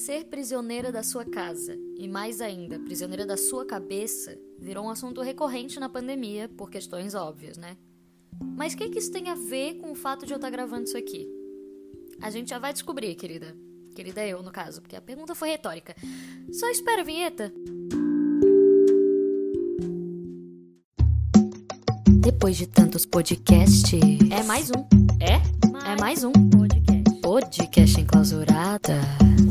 Ser prisioneira da sua casa e, mais ainda, prisioneira da sua cabeça virou um assunto recorrente na pandemia por questões óbvias, né? Mas o que, que isso tem a ver com o fato de eu estar gravando isso aqui? A gente já vai descobrir, querida. Querida eu, no caso, porque a pergunta foi retórica. Só espera a vinheta. Depois de tantos podcasts. É mais um. É? é mais um. Podcast. Podcast enclausuradas.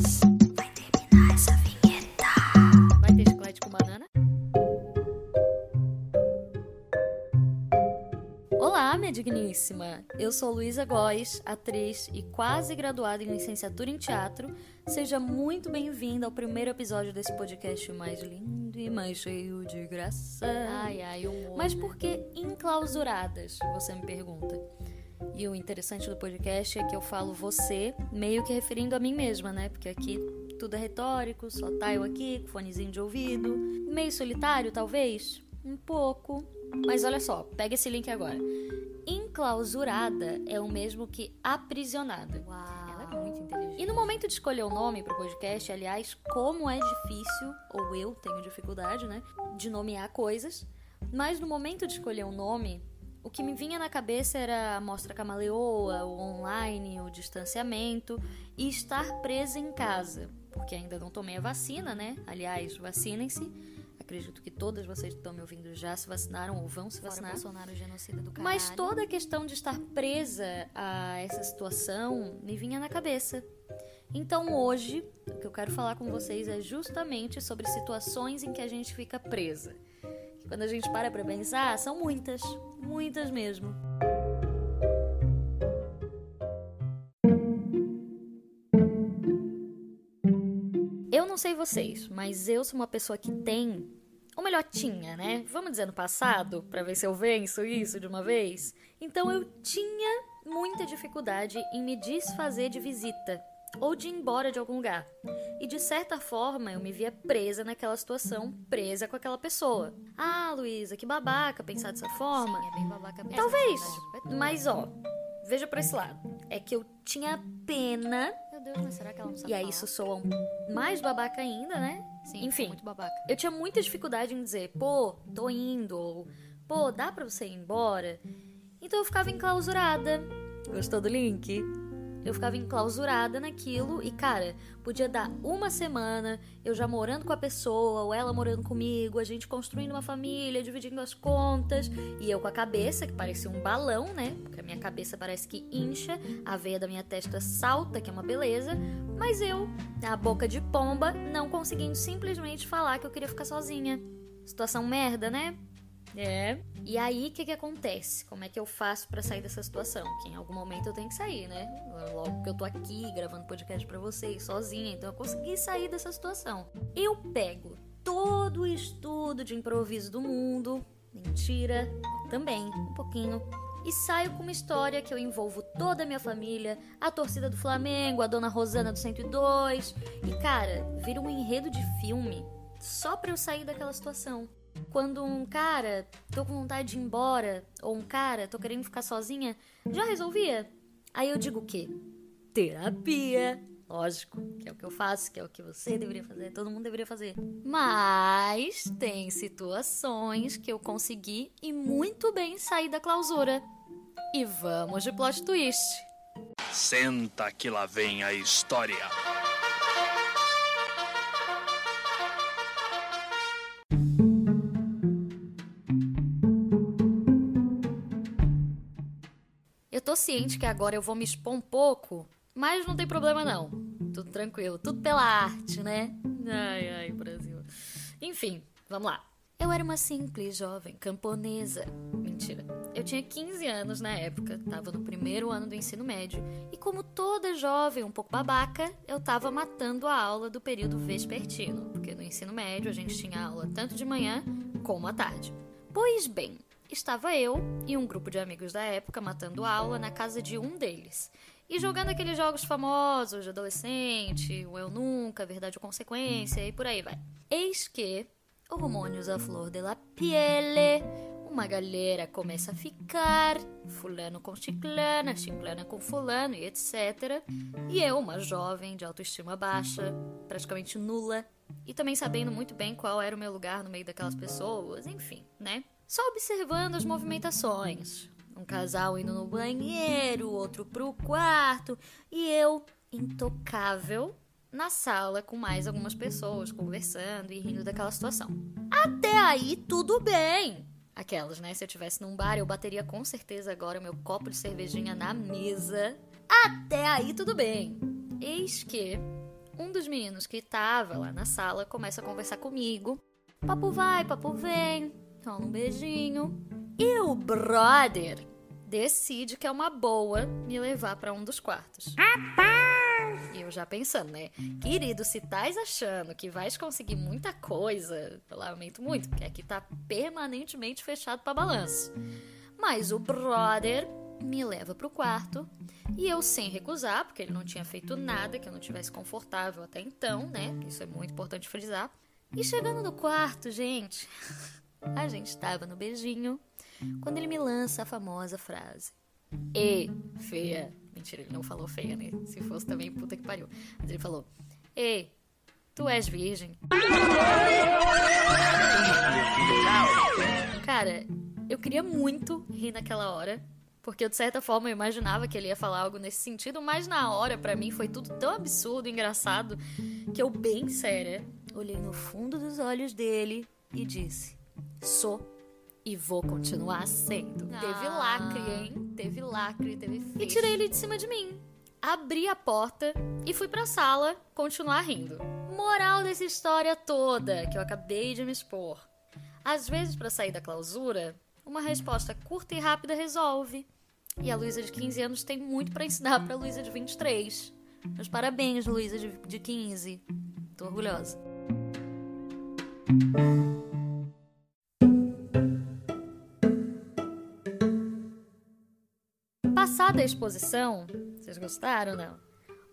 Digníssima. Eu sou Luísa Góes, atriz e quase graduada em licenciatura em teatro. Seja muito bem-vinda ao primeiro episódio desse podcast mais lindo e mais cheio de graça. Ai, ai, humor. Mas por que enclausuradas? Você me pergunta. E o interessante do podcast é que eu falo você, meio que referindo a mim mesma, né? Porque aqui tudo é retórico, só tá eu aqui, com fonezinho de ouvido. Meio solitário, talvez? Um pouco. Mas olha só, pega esse link agora. Enclausurada é o mesmo que aprisionada. Uau. Ela é muito inteligente. E no momento de escolher o nome pro podcast, aliás, como é difícil, ou eu tenho dificuldade, né, de nomear coisas, mas no momento de escolher o um nome, o que me vinha na cabeça era a mostra camaleoa, o online, o distanciamento e estar presa em casa, porque ainda não tomei a vacina, né? Aliás, vacinem-se. Acredito que todas vocês que estão me ouvindo já se vacinaram ou vão se Fora vacinar. Bolsonaro, genocida do caralho. Mas toda a questão de estar presa a essa situação me vinha na cabeça. Então hoje, o que eu quero falar com vocês é justamente sobre situações em que a gente fica presa. Quando a gente para pra pensar, são muitas, muitas mesmo. Sei vocês, mas eu sou uma pessoa que tem, ou melhor, tinha, né? Vamos dizer no passado, pra ver se eu venço isso de uma vez. Então eu tinha muita dificuldade em me desfazer de visita ou de ir embora de algum lugar. E de certa forma eu me via presa naquela situação, presa com aquela pessoa. Ah, Luísa, que babaca pensar dessa forma. Sim, é bem babaca mesmo. Talvez. É Mas ó, veja por esse lado. É que eu tinha pena. Meu Deus, mas será que ela não sabe E aí falar? isso soa mais babaca ainda, né? Sim, enfim. muito babaca. Eu tinha muita dificuldade em dizer, pô, tô indo, ou pô, dá pra você ir embora? Então eu ficava enclausurada. Gostou do link? Eu ficava enclausurada naquilo e, cara, podia dar uma semana, eu já morando com a pessoa, ou ela morando comigo, a gente construindo uma família, dividindo as contas, e eu com a cabeça, que parecia um balão, né? Porque a minha cabeça parece que incha, a veia da minha testa salta, que é uma beleza, mas eu, a boca de pomba, não conseguindo simplesmente falar que eu queria ficar sozinha. Situação merda, né? É. E aí, o que que acontece? Como é que eu faço pra sair dessa situação? Que em algum momento eu tenho que sair, né? Logo que eu tô aqui gravando podcast pra vocês, sozinha, então eu consegui sair dessa situação. Eu pego todo o estudo de improviso do mundo, mentira, também, um pouquinho, e saio com uma história que eu envolvo toda a minha família, a torcida do Flamengo, a dona Rosana do 102, e cara, vira um enredo de filme só pra eu sair daquela situação. Quando um cara, tô com vontade de ir embora, ou um cara, tô querendo ficar sozinha, já resolvia? Aí eu digo o quê? Terapia. Lógico, que é o que eu faço, que é o que você deveria fazer, todo mundo deveria fazer. Mas tem situações que eu consegui e muito bem sair da clausura. E vamos de plot twist. Senta que lá vem a história. Eu tô ciente que agora eu vou me expor um pouco, mas não tem problema não. Tudo tranquilo, tudo pela arte, né? Ai, ai, Brasil. Enfim, vamos lá. Eu era uma simples jovem camponesa. Mentira. Eu tinha 15 anos na época, tava no primeiro ano do ensino médio, e como toda jovem um pouco babaca, eu tava matando a aula do período vespertino, porque no ensino médio a gente tinha aula tanto de manhã como à tarde. Pois bem, estava eu e um grupo de amigos da época matando aula na casa de um deles. E jogando aqueles jogos famosos de adolescente, o Eu Nunca, Verdade ou Consequência e por aí vai. Eis que, hormônios à flor de la piele, uma galera começa a ficar, fulano com ciclana, ciclana com fulano e etc. E eu, uma jovem de autoestima baixa, praticamente nula, e também sabendo muito bem qual era o meu lugar no meio daquelas pessoas, enfim, né? Só observando as movimentações. Um casal indo no banheiro, outro pro quarto, e eu, intocável, na sala com mais algumas pessoas, conversando e rindo daquela situação. Até aí, tudo bem. Aquelas, né? Se eu tivesse num bar, eu bateria com certeza agora meu copo de cervejinha na mesa. Até aí, tudo bem. Eis que um dos meninos que tava lá na sala começa a conversar comigo. Papo vai, papo vem, rola um beijinho. E o brother decide que é uma boa me levar para um dos quartos. Eu já pensando, né? Querido, se tais achando que vais conseguir muita coisa, eu lamento muito, porque aqui tá permanentemente fechado para balanço. Mas o brother me leva pro quarto e eu, sem recusar, porque ele não tinha feito nada que eu não tivesse confortável até então, né? Isso é muito importante frisar. E chegando no quarto, gente, a gente tava no beijinho quando ele me lança a famosa frase: E, feia. Mentira, ele não falou feia, né? Se fosse também, puta que pariu. Mas ele falou: E, tu és virgem? Cara, eu queria muito rir naquela hora. Porque eu, de certa forma, eu imaginava que ele ia falar algo nesse sentido, mas na hora, para mim, foi tudo tão absurdo, engraçado, que eu, bem séria, olhei no fundo dos olhos dele e disse: Sou e vou continuar sendo. Teve lacre, hein? Teve lacre, teve fecho. E tirei ele de cima de mim. Abri a porta e fui pra sala continuar rindo. Moral dessa história toda que eu acabei de me expor. Às vezes, para sair da clausura, uma resposta curta e rápida resolve. E a Luísa de 15 anos tem muito para ensinar pra Luísa de 23. Meus parabéns, Luísa de, de 15. Tô orgulhosa. Passada a exposição, vocês gostaram, não?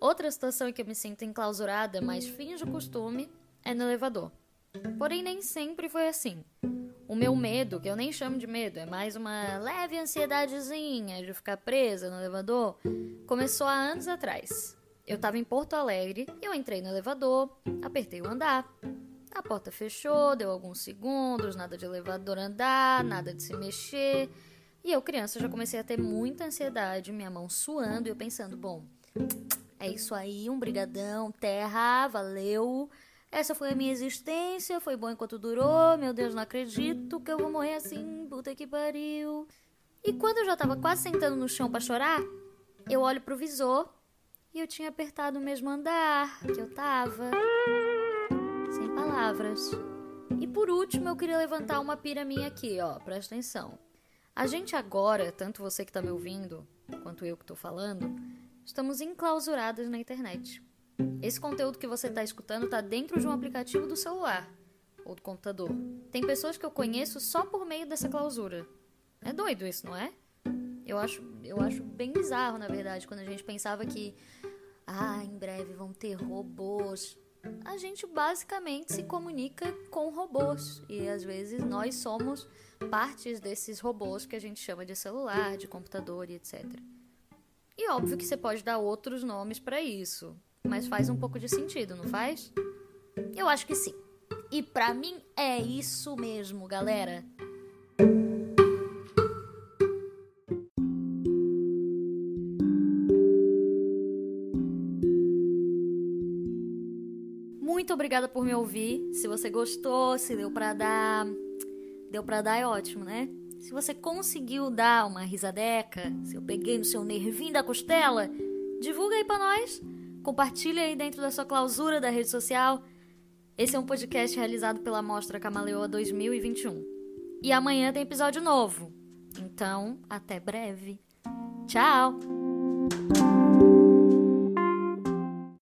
Outra situação em que eu me sinto enclausurada, mas fins de costume, é no elevador. Porém, nem sempre foi assim. O meu medo, que eu nem chamo de medo, é mais uma leve ansiedadezinha de ficar presa no elevador, começou há anos atrás. Eu tava em Porto Alegre, eu entrei no elevador, apertei o andar. A porta fechou, deu alguns segundos, nada de elevador andar, nada de se mexer. E eu, criança, já comecei a ter muita ansiedade, minha mão suando e eu pensando, bom, é isso aí, um brigadão, terra, valeu. Essa foi a minha existência, foi bom enquanto durou. Meu Deus, não acredito que eu vou morrer assim, puta que pariu. E quando eu já tava quase sentando no chão para chorar, eu olho pro visor e eu tinha apertado o mesmo andar que eu tava. Sem palavras. E por último, eu queria levantar uma pira minha aqui, ó, presta atenção. A gente agora, tanto você que está me ouvindo, quanto eu que estou falando, estamos enclausuradas na internet. Esse conteúdo que você está escutando está dentro de um aplicativo do celular ou do computador. Tem pessoas que eu conheço só por meio dessa clausura. É doido isso, não é? Eu acho, eu acho bem bizarro, na verdade, quando a gente pensava que ah, em breve vão ter robôs. A gente basicamente se comunica com robôs e às vezes nós somos partes desses robôs que a gente chama de celular, de computador e etc. E óbvio que você pode dar outros nomes para isso, mas faz um pouco de sentido, não faz? Eu acho que sim. E para mim é isso mesmo, galera. Muito obrigada por me ouvir. Se você gostou, se deu para dar Deu pra dar é ótimo, né? Se você conseguiu dar uma risadeca, se eu peguei no seu nervinho da costela, divulga aí pra nós. Compartilha aí dentro da sua clausura da rede social. Esse é um podcast realizado pela Mostra Camaleoa 2021. E amanhã tem episódio novo. Então, até breve. Tchau!